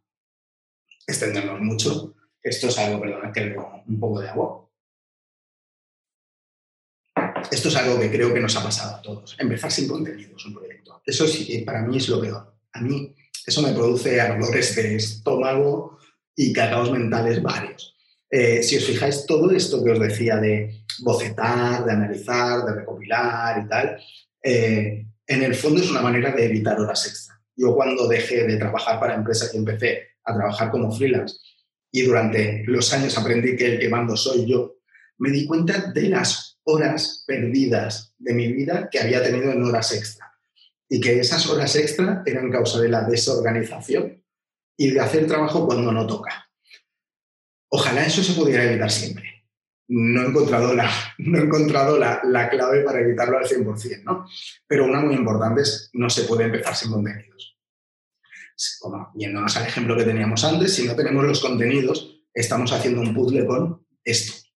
extendernos mucho. Esto es algo, perdón, que veo un poco de agua. Esto es algo que creo que nos ha pasado a todos. Empezar sin contenidos un proyecto. Eso sí, para mí es lo peor. A mí eso me produce ardores de estómago y cacaos mentales varios. Eh, si os fijáis, todo esto que os decía de bocetar, de analizar, de recopilar y tal, eh, en el fondo es una manera de evitar horas extra. Yo cuando dejé de trabajar para empresas y empecé a trabajar como freelance y durante los años aprendí que el que mando soy yo, me di cuenta de las horas perdidas de mi vida que había tenido en horas extra. Y que esas horas extra eran causa de la desorganización y de hacer trabajo cuando no toca. Ojalá eso se pudiera evitar siempre. No he encontrado la, no he encontrado la, la clave para evitarlo al 100%, ¿no? Pero una muy importante es no se puede empezar sin contenidos como yéndonos al ejemplo que teníamos antes, si no tenemos los contenidos, estamos haciendo un puzzle con esto.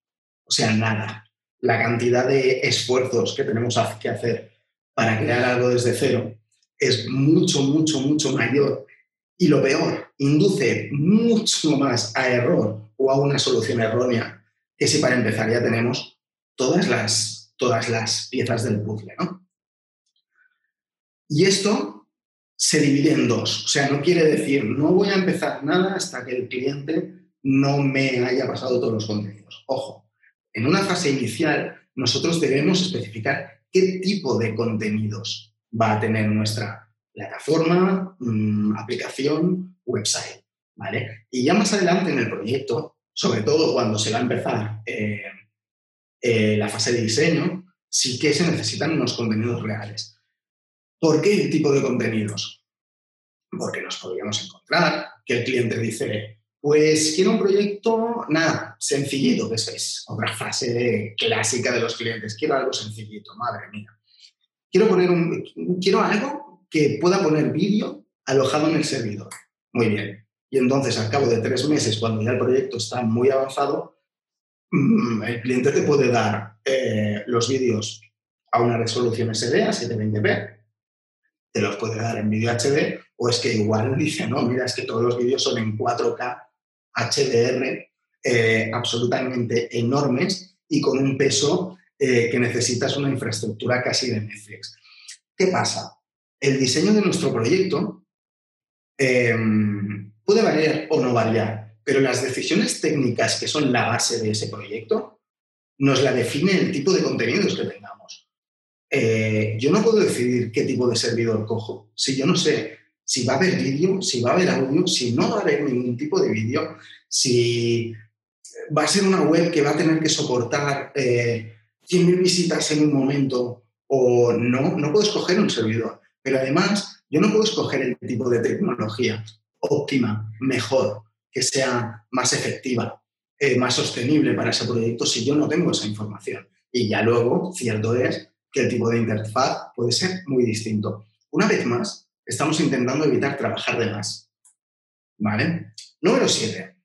O sea, nada. La cantidad de esfuerzos que tenemos que hacer para crear algo desde cero es mucho, mucho, mucho mayor. Y lo peor, induce mucho más a error o a una solución errónea que si para empezar ya tenemos todas las, todas las piezas del puzzle. ¿no? Y esto se divide en dos. O sea, no quiere decir, no voy a empezar nada hasta que el cliente no me haya pasado todos los contenidos. Ojo, en una fase inicial nosotros debemos especificar qué tipo de contenidos va a tener nuestra plataforma, mm, aplicación, website. ¿vale? Y ya más adelante en el proyecto, sobre todo cuando se va a empezar eh, eh, la fase de diseño, sí que se necesitan unos contenidos reales. ¿Por qué el tipo de contenidos? Porque nos podríamos encontrar que el cliente dice, pues quiero un proyecto, nada, sencillito, que es otra fase clásica de los clientes. Quiero algo sencillito, madre mía. Quiero, poner un, quiero algo que pueda poner vídeo alojado en el servidor. Muy bien. Y entonces, al cabo de tres meses, cuando ya el proyecto está muy avanzado, mm, el cliente te puede dar eh, los vídeos a una resolución SD, a 720p, te los puede dar en vídeo HD, o es que igual dice, no, mira, es que todos los vídeos son en 4K HDR eh, absolutamente enormes y con un peso eh, que necesitas una infraestructura casi de Netflix. ¿Qué pasa? El diseño de nuestro proyecto em, puede variar o no variar, pero las decisiones técnicas que son la base de ese proyecto nos la define el tipo de contenidos que tengamos. Eh, yo no puedo decidir qué tipo de servidor cojo si yo no sé si va a haber vídeo, si va a haber audio, si no va a haber ningún tipo de vídeo, si va a ser una web que va a tener que soportar eh, 100.000 visitas en un momento o no, no puedo escoger un servidor. Pero además, yo no puedo escoger el tipo de tecnología óptima, mejor, que sea más efectiva, eh, más sostenible para ese proyecto si yo no tengo esa información. Y ya luego, cierto es que el tipo de interfaz puede ser muy distinto. Una vez más, estamos intentando evitar trabajar de más. ¿Vale? Número 7.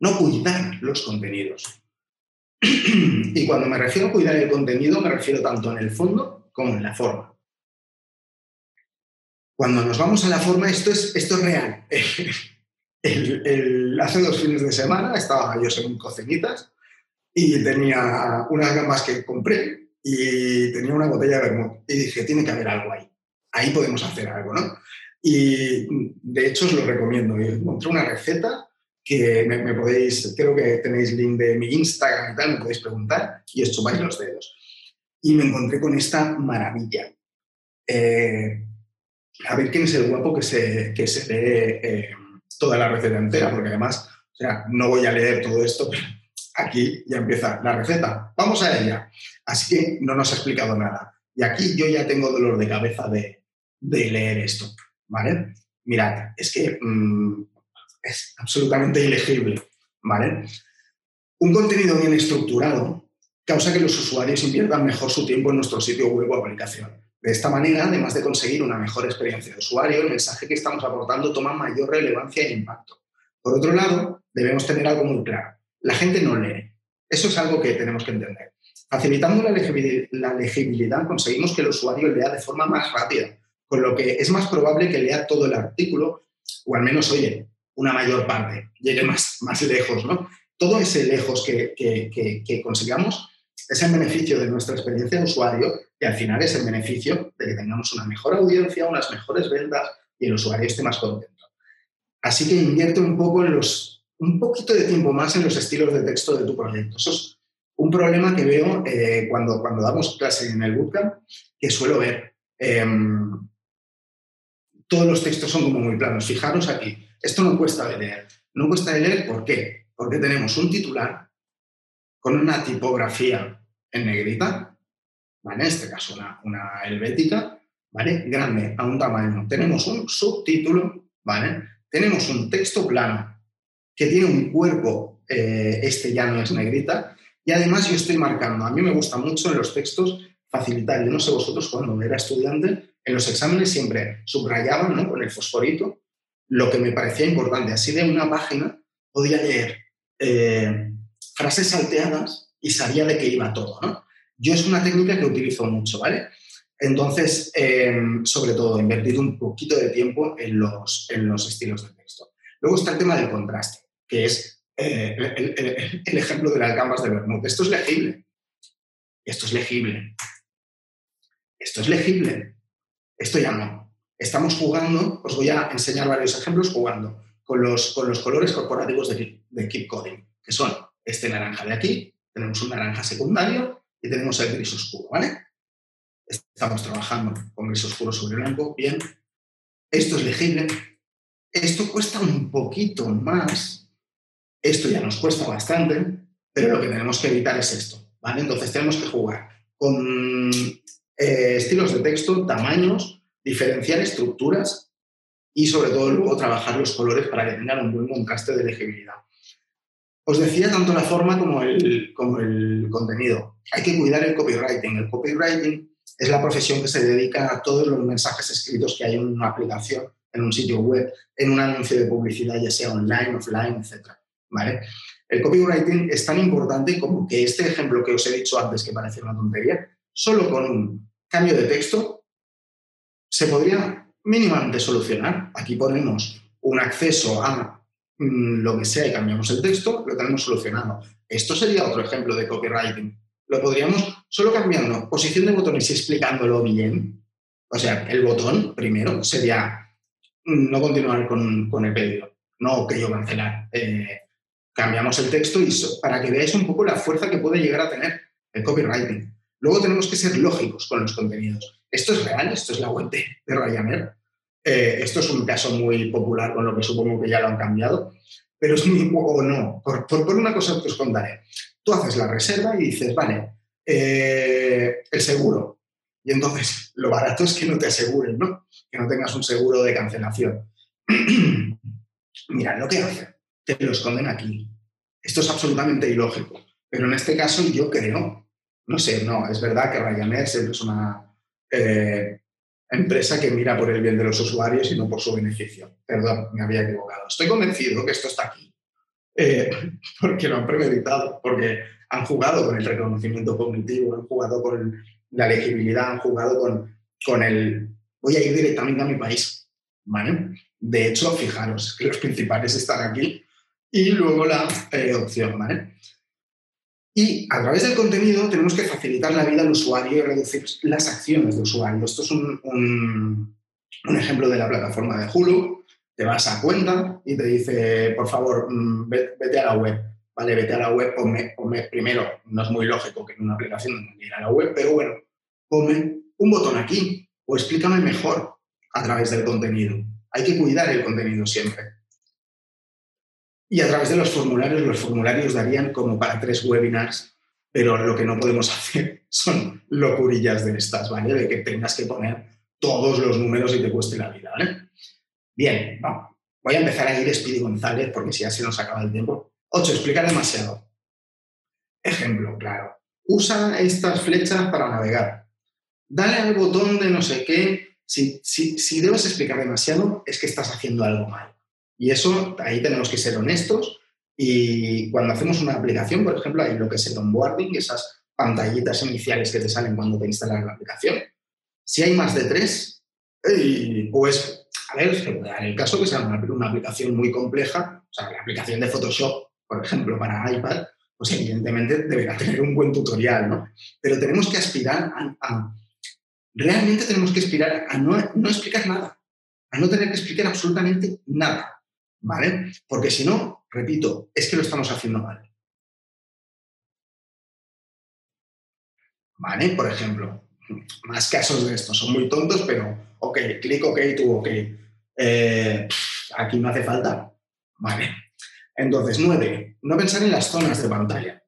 No cuidar los contenidos. y cuando me refiero a cuidar el contenido, me refiero tanto en el fondo como en la forma. Cuando nos vamos a la forma, esto es, esto es real. hace dos fines de semana estaba yo en cocinitas y tenía unas gambas que compré y tenía una botella de vermut. Y dije, tiene que haber algo ahí ahí podemos hacer algo, ¿no? Y de hecho os lo recomiendo. Encontré una receta que me, podéis, creo que tenéis link de mi Instagram y tal, me podéis preguntar y os chupáis los dedos. Y me encontré con esta maravilla. Eh, a ver quién es el guapo que se, que se lee eh, toda la receta entera, porque además, o sea, no voy a leer todo esto, pero aquí ya empieza la receta. Vamos a ella. Así que no nos ha explicado nada. Y aquí yo ya tengo dolor de cabeza de, de leer esto, ¿vale? Mirad, es que mm, es absolutamente ilegible, ¿vale? Un contenido bien estructurado causa que los usuarios inviertan mejor su tiempo en nuestro sitio web o aplicación. De esta manera, además de conseguir una mejor experiencia de usuario, el mensaje que estamos aportando toma mayor relevancia e impacto. Por otro lado, debemos tener algo muy claro. La gente no lee. Eso es algo que tenemos que entender. Facilitando la legibilidad, conseguimos que el usuario lea de forma más rápida, con lo que es más probable que lea todo el artículo, o al menos, oye, una mayor parte, llegue más, más lejos, ¿no? Todo ese lejos que, que, consigamos es en beneficio de nuestra experiencia de usuario y al final es en beneficio de que tengamos una mejor audiencia, unas mejores ventas y el usuario esté más contento. Así que invierte un poco en los, un poquito de tiempo más en los estilos de texto de tu proyecto. Eso es un problema que veo eh, cuando, cuando damos clase en el bootcamp, que suelo ver. Em, todos los textos son como muy planos. Fijaros aquí, esto no cuesta de leer. No cuesta de leer, ¿por qué? Porque tenemos un titular con una tipografía en negrita, ¿vale? En este caso una, una helvética, ¿vale? Grande, a un tamaño. Tenemos un subtítulo, ¿vale? Tenemos un texto plano que tiene un cuerpo, eh, este ya no es negrita, y además yo estoy marcando, a mí me gusta mucho en los textos facilitar, yo no sé vosotros cuando era estudiante, en los exámenes siempre subrayaban ¿no? con el fosforito lo que me parecía importante. Así de una página podía leer eh, frases salteadas y sabía de qué iba todo. ¿no? Yo es una técnica que utilizo mucho, ¿vale? Entonces, em, sobre todo, invertir un poquito de tiempo en los, en los estilos de texto. Luego está el tema del contraste, que es eh, el, ejemplo de las gambas de Bermud. Esto es legible. Esto es legible. Esto es legible. Esto ya no. Estamos jugando, os voy a enseñar varios ejemplos jugando con los, con los colores corporativos de, de Keep Coding, que son este naranja de aquí, tenemos un naranja secundario y tenemos el gris oscuro, ¿vale? Estamos trabajando con gris oscuro sobre blanco, bien. Esto es legible. Esto cuesta un poquito más. Esto ya nos cuesta bastante, pero lo que tenemos que evitar es esto, ¿vale? Entonces tenemos que jugar con eh, estilos de texto, tamaños, diferenciar estructuras y sobre todo luego trabajar los colores para que tengan un buen contraste de legibilidad. Os decía tanto la forma como el, como el contenido. Hay que cuidar el copywriting. El copywriting es la profesión que se dedica a todos los mensajes escritos que hay en una aplicación, en un sitio web, en un anuncio de publicidad, ya sea online, offline, etc. ¿Vale? El copywriting es tan importante como que este ejemplo que os he dicho antes, que parece una tontería, solo con un cambio de texto se podría mínimamente solucionar. Aquí ponemos un acceso a lo que sea y cambiamos el texto, lo tenemos solucionado. Esto sería otro ejemplo de copywriting. Lo podríamos solo cambiando posición de botones y explicándolo bien. O sea, el botón primero sería mm, no continuar con, el pedido, no que yo cancelar. Eh, cambiamos el texto y para que veáis un poco la fuerza que puede llegar a tener el copywriting. Luego tenemos que ser lógicos con los contenidos. Esto es real, esto es la web de, Ryanair. Eh, esto es un caso muy popular, con lo que supongo que ya lo han cambiado, pero es muy poco no. Por, por, una cosa que os contaré. Tú haces la reserva y dices, vale, eh, el seguro. Y entonces lo barato es que no te aseguren, ¿no? Que no tengas un seguro de cancelación. Mira, lo que hace, te lo esconden aquí. Esto es absolutamente ilógico. Pero en este caso yo creo, no sé, no, es verdad que Ryanair siempre es una eh, empresa que mira por el bien de los usuarios y no por su beneficio. Perdón, me había equivocado. Estoy convencido que esto está aquí, eh, porque lo han premeditado, porque han jugado con el reconocimiento cognitivo, han jugado con la legibilidad, han jugado con, con el voy a ir directamente a mi país. ¿vale? De hecho, fijaros que los principales están aquí y luego la eh, opción. ¿vale? Y a través del contenido tenemos que facilitar la vida al usuario y reducir las acciones del usuario. Esto es un, ejemplo de la plataforma de Hulu. Te vas a cuenta y te dice, por favor, mm, vete a la web. Vale, vete a la web, ponme, primero, no es muy lógico que en una aplicación que ir a la web, pero bueno, ponme un botón aquí o explícame mejor a través del contenido. Hay que cuidar el contenido siempre. Y a través de los formularios, los formularios darían como para tres webinars, pero lo que no podemos hacer son locurillas de estas, ¿vale? De que tengas que poner todos los números y te cueste la vida, ¿vale? Bien, voy a empezar a ir Speedy González porque si ya se nos acaba el tiempo. 8. Explicar demasiado. Ejemplo, claro. Usa estas flechas para navegar. Dale al botón de no sé qué. Si, si, si debes explicar demasiado, es que estás haciendo algo mal. Y eso, ahí tenemos que ser honestos. Y cuando hacemos una aplicación, por ejemplo, hay lo que es el onboarding, esas pantallitas iniciales que te salen cuando te instalas la aplicación. Si hay más de tres, pues, a ver, en el caso que sea una, aplicación muy compleja, o sea, la aplicación de Photoshop, por ejemplo, para iPad, pues evidentemente deberá tener un buen tutorial, ¿no? Pero tenemos que aspirar a, realmente tenemos que aspirar a no, no explicar nada, a no tener que explicar absolutamente nada. ¿Vale? Porque si no, repito, es que lo estamos haciendo mal. ¿Vale? Por ejemplo, más casos de esto, son muy tontos, pero ok, clic ok, tú ok. Eh, aquí no hace falta. ¿Vale? Entonces, nueve, no pensar en las zonas de pantalla.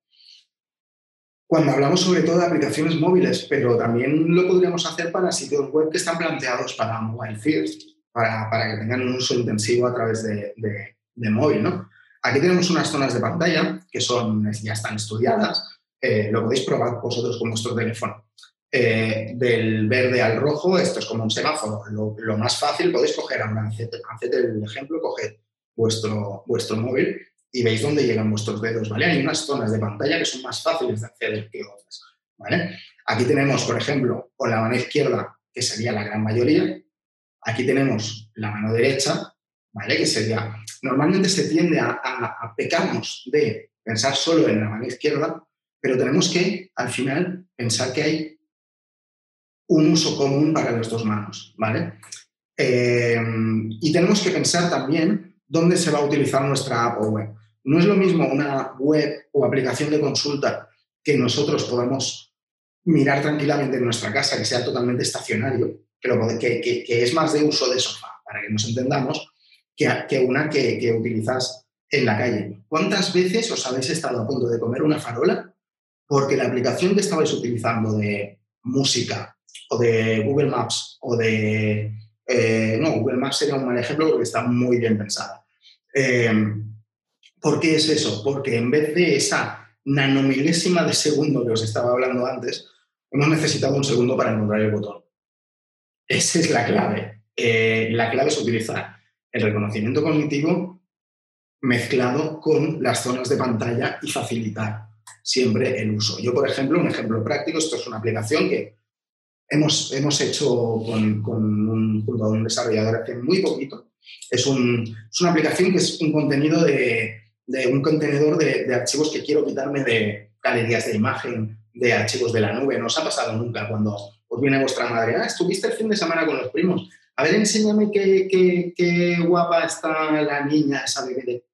Cuando hablamos sobre todo de aplicaciones móviles, pero también lo podríamos hacer para sitios web que están planteados para mobile first para, que tengan un uso intensivo a través de, móvil. ¿no? Aquí tenemos unas zonas de pantalla que son, ya están estudiadas, eh, lo podéis probar vosotros con vuestro teléfono. Eh, del verde al rojo, esto es como un semáforo. Lo, más fácil, podéis coger, ahora, haced, el ejemplo, coged vuestro, vuestro móvil y veis dónde llegan vuestros dedos, ¿vale? Hay unas zonas de pantalla que son más fáciles de acceder que otras, ¿vale? Aquí tenemos, por ejemplo, con la mano izquierda, que sería la gran mayoría, Aquí tenemos la mano derecha, ¿vale? Que sería, normalmente se tiende a, a, pecarnos de pensar solo en la mano izquierda, pero tenemos que, al final, pensar que hay un uso común para las dos manos, ¿vale? Eh, y tenemos que pensar también dónde se va a utilizar nuestra app o web. No es lo mismo una web o aplicación de consulta que nosotros podamos mirar tranquilamente en nuestra casa, que sea totalmente estacionario, que, es más de uso de sofá, para que nos entendamos, que, que una que, utilizas en la calle. ¿Cuántas veces os habéis estado a punto de comer una farola porque la aplicación que estabais utilizando de música o de Google Maps o de... Eh, no, Google Maps sería un mal ejemplo porque está muy bien pensada. Eh, ¿Por qué es eso? Porque en vez de esa nanomilésima de segundo que os estaba hablando antes, hemos necesitado un segundo para encontrar el botón. Esa es la clave. Eh, la clave es utilizar el reconocimiento cognitivo mezclado con las zonas de pantalla y facilitar siempre el uso. Yo, por ejemplo, un ejemplo práctico, esto es una aplicación que hemos, hemos hecho con, un, un desarrollador hace muy poquito. Es, una aplicación que es un contenido de, un contenedor de, de, archivos que quiero quitarme de galerías de imagen, de archivos de la nube. No os ha pasado nunca cuando os viene vuestra madre, ah, estuviste el fin de semana con los primos. A ver, enséñame qué, qué, qué guapa está la niña, esa bebé de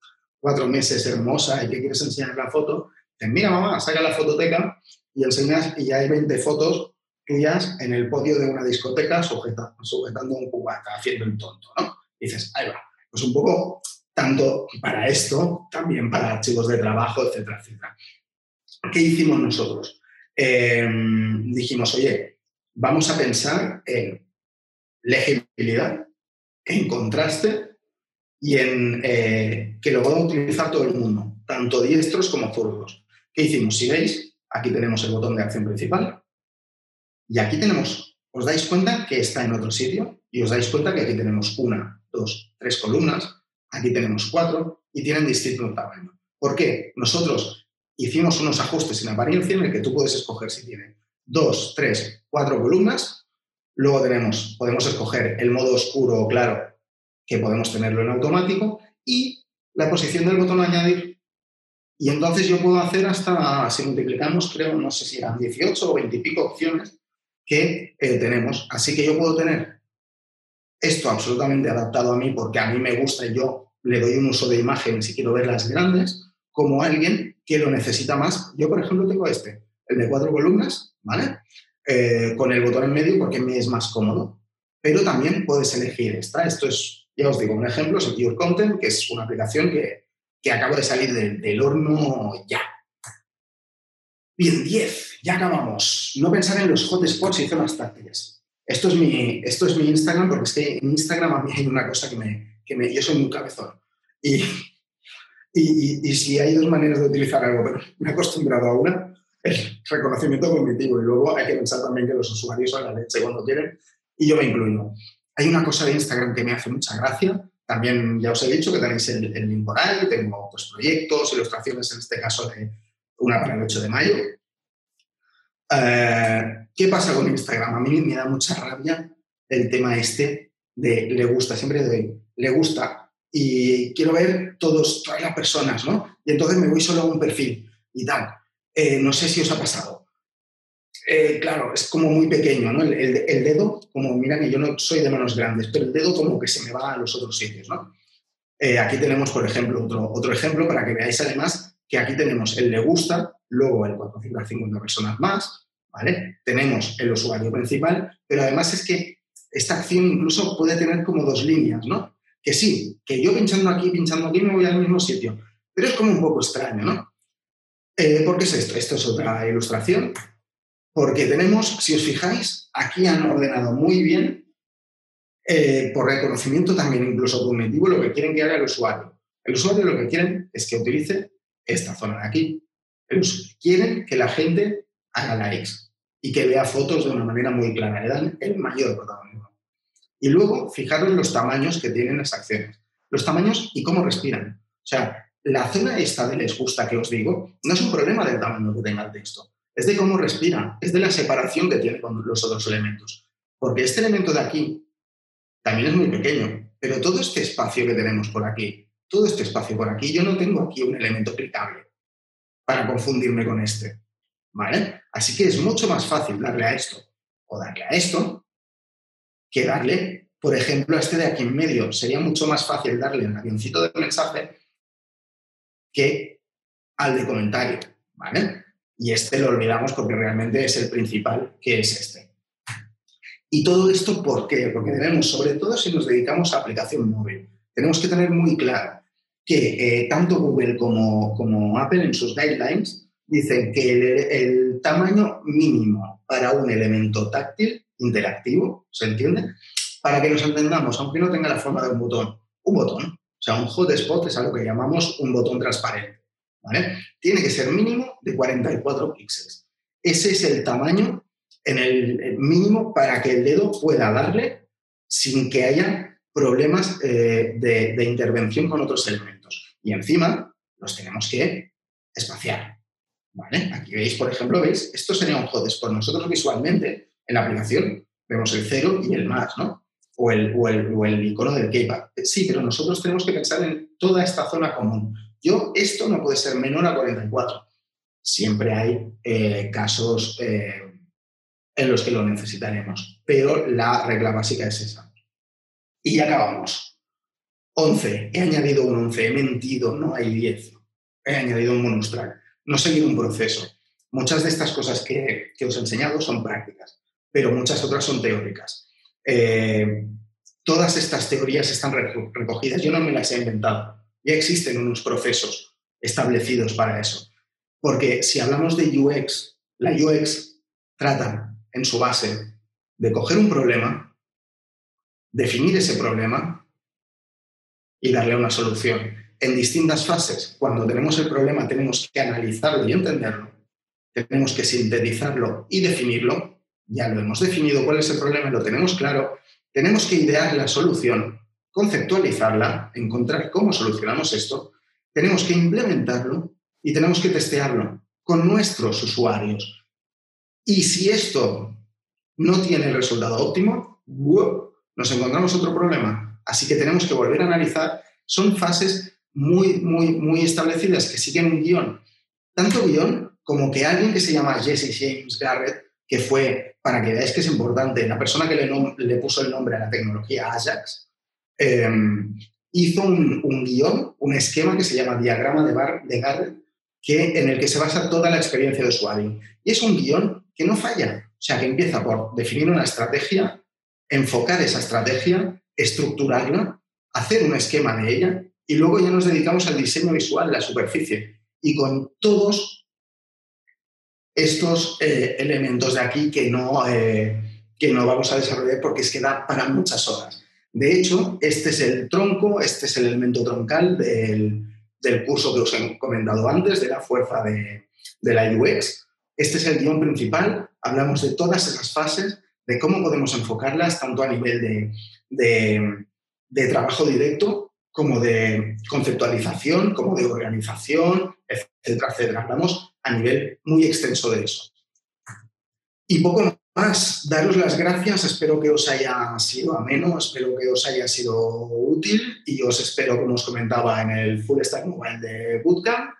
cuatro meses hermosa y que quieres enseñar la foto, dices, mira mamá, saca la fototeca y enseñas y ya hay 20 fotos tuyas en el podio de una discoteca sujetando un cubata, haciendo el tonto, ¿no? Dices, ahí va. Pues un poco tanto para esto, también para archivos de trabajo, etcétera, etcétera. ¿Qué hicimos nosotros? Em, dijimos, oye, vamos a pensar en legibilidad, en contraste y en eh, que lo pueda utilizar todo el mundo, tanto diestros como zurdos. ¿Qué hicimos? Si veis, aquí tenemos el botón de acción principal y aquí tenemos, os dais cuenta que está en otro sitio y os dais cuenta que aquí tenemos una, dos, tres columnas, aquí tenemos cuatro y tienen distinto tamaño. ¿Por qué? Nosotros hicimos unos ajustes en apariencia en el que tú puedes escoger si tiene dos, tres, cuatro columnas. Luego tenemos, podemos escoger el modo oscuro o claro que podemos tenerlo en automático, y la posición del botón añadir. Y entonces yo puedo hacer hasta, si multiplicamos, creo, no sé si eran 18 o 20 y pico opciones que eh, tenemos. Así que yo puedo tener esto absolutamente adaptado a mí porque a mí me gusta y yo le doy un uso de imagen si quiero verlas grandes, como alguien que lo necesita más. Yo, por ejemplo, tengo este, el de cuatro columnas, ¿vale? Eh, con el botón en medio porque me es más cómodo. Pero también puedes elegir esta. Esto es ya os digo, un ejemplo Secure Content, que es una aplicación que, que acaba de salir del horno ya. Bien, 10, ya acabamos. No pensar en los hotspots y zonas táctiles. Esto es, mi, esto es mi Instagram, porque es que en Instagram a mí hay una cosa que me... Que me yo soy un cabezón. Y, y, y, si hay dos maneras de utilizar algo, pero me he acostumbrado a una, reconocimiento cognitivo. Y luego hay que pensar también que los usuarios son la leche cuando quieren, y yo me incluyo. Hay una cosa de Instagram que me hace mucha gracia. También ya os he dicho que tenéis el, el ahí. Tengo pues, proyectos, ilustraciones, en este caso de una para el 8 de mayo. Eh, ¿Qué pasa con Instagram? A mí me da mucha rabia el tema este de le gusta, siempre de le gusta y quiero ver todos, todas las personas, ¿no? Y entonces me voy solo a un perfil y tal. Eh, no sé si os ha pasado. Eh, claro, es como muy pequeño, ¿no? El, dedo, como mira que yo no soy de manos grandes, pero el dedo como que se me va a los otros sitios, ¿no? Eh, aquí tenemos, por ejemplo, otro, otro ejemplo para que veáis además que aquí tenemos el le gusta, luego el 450 personas más, ¿vale? Tenemos el usuario principal, pero además es que esta acción incluso puede tener como dos líneas, ¿no? Que sí, que yo pinchando aquí, pinchando aquí me voy al mismo sitio, pero es como un poco extraño, ¿no? Eh, ¿Por qué es esto? Esto es otra ilustración porque tenemos, si os fijáis, aquí han ordenado muy bien, eh, por reconocimiento también incluso cognitivo, lo que quieren que haga el usuario. El usuario lo que quieren es que utilice esta zona de aquí. quieren que la gente haga likes y que vea fotos de una manera muy clara. Le dan el mayor protagonismo. Y luego, fijaros los tamaños que tienen las acciones. Los tamaños y cómo respiran. O sea, la zona esta de les gusta que os digo no es un problema del tamaño que tenga el texto es de cómo respira, es de la separación que tiene con los otros elementos. Porque este elemento de aquí también es muy pequeño, pero todo este espacio que tenemos por aquí, todo este espacio por aquí, yo no tengo aquí un elemento clicable para confundirme con este. ¿Vale? Así que es mucho más fácil darle a esto o darle a esto que darle por ejemplo, a este de aquí en medio. Sería mucho más fácil darle el avioncito de mensaje que al de comentario, ¿vale? Y este lo olvidamos porque realmente es el principal, que es este. Y todo esto, ¿por qué? Porque debemos, sobre todo si nos dedicamos a aplicación móvil, tenemos que tener muy claro que eh, tanto Google como, como, Apple en sus guidelines dicen que el, el, tamaño mínimo para un elemento táctil interactivo, ¿se entiende? Para que nos entendamos, aunque no tenga la forma de un botón, un botón, o sea, un hotspot es algo que llamamos un botón transparente, ¿vale? Tiene que ser mínimo de 44 píxeles. Ese es el tamaño en el mínimo para que el dedo pueda darle sin que haya problemas eh, de, intervención con otros elementos. Y encima los tenemos que espaciar. ¿vale? Aquí veis, por ejemplo, veis, esto sería un hotspot. Nosotros visualmente en la aplicación vemos el cero y el más, ¿no? O el, o el, icono del keypad. Sí, pero nosotros tenemos que pensar en toda esta zona común. Yo, esto no puede ser menor a 44. Siempre hay eh, casos eh, en los que lo necesitaremos, pero la regla básica es esa. Y ya acabamos. 11. He añadido un 11. He mentido. No hay 10. He añadido un bonus. No he seguido un proceso. Muchas de estas cosas que, os he enseñado son prácticas, pero muchas otras son teóricas. Eh, todas estas teorías están recogidas. Yo no me las he inventado. Ya existen unos procesos establecidos para eso. Porque si hablamos de UX, la UX trata en su base de coger un problema definir ese problema y darle una solución. En distintas fases, cuando tenemos el problema, tenemos que analizarlo y entenderlo, tenemos que sintetizarlo y definirlo. Ya lo hemos definido cuál es el problema, lo tenemos claro. Tenemos que idear la solución, conceptualizarla, encontrar cómo solucionamos esto. Tenemos que implementarlo y tenemos que testearlo con nuestros usuarios. Y si esto no tiene el resultado óptimo, nos encontramos otro problema. Así que tenemos que volver a analizar. Son fases muy, muy, muy establecidas que siguen un guion. Tanto guion como que alguien que se llama Jesse James Garrett, que fue, para que veáis que es importante, la persona que le, puso el nombre a la tecnología Ajax, em, hizo un, guion, un esquema que se llama diagrama de, Bar, de Garrett, que, en el que se basa toda la experiencia de usuario. Y es un guion que no falla. O sea, que empieza por definir una estrategia enfocar esa estrategia, estructurarla, hacer un esquema de ella y luego ya nos dedicamos al diseño visual, la superficie. Y con todos estos eh, elementos de aquí que no, eh, que no vamos a desarrollar porque es que da para muchas horas. De hecho, este es el tronco, este es el elemento troncal del, curso que os he comentado antes, de la fuerza de, de la UX. Este es el guion principal, hablamos de todas esas fases de cómo podemos enfocarlas tanto a nivel de, trabajo directo como de conceptualización, como de organización, etcétera, etcétera. Hablamos a nivel muy extenso de eso. Y poco más, daros las gracias, espero que os haya sido ameno, espero que os haya sido útil y os espero, como os comentaba, en el Full Stack Mobile de Bootcamp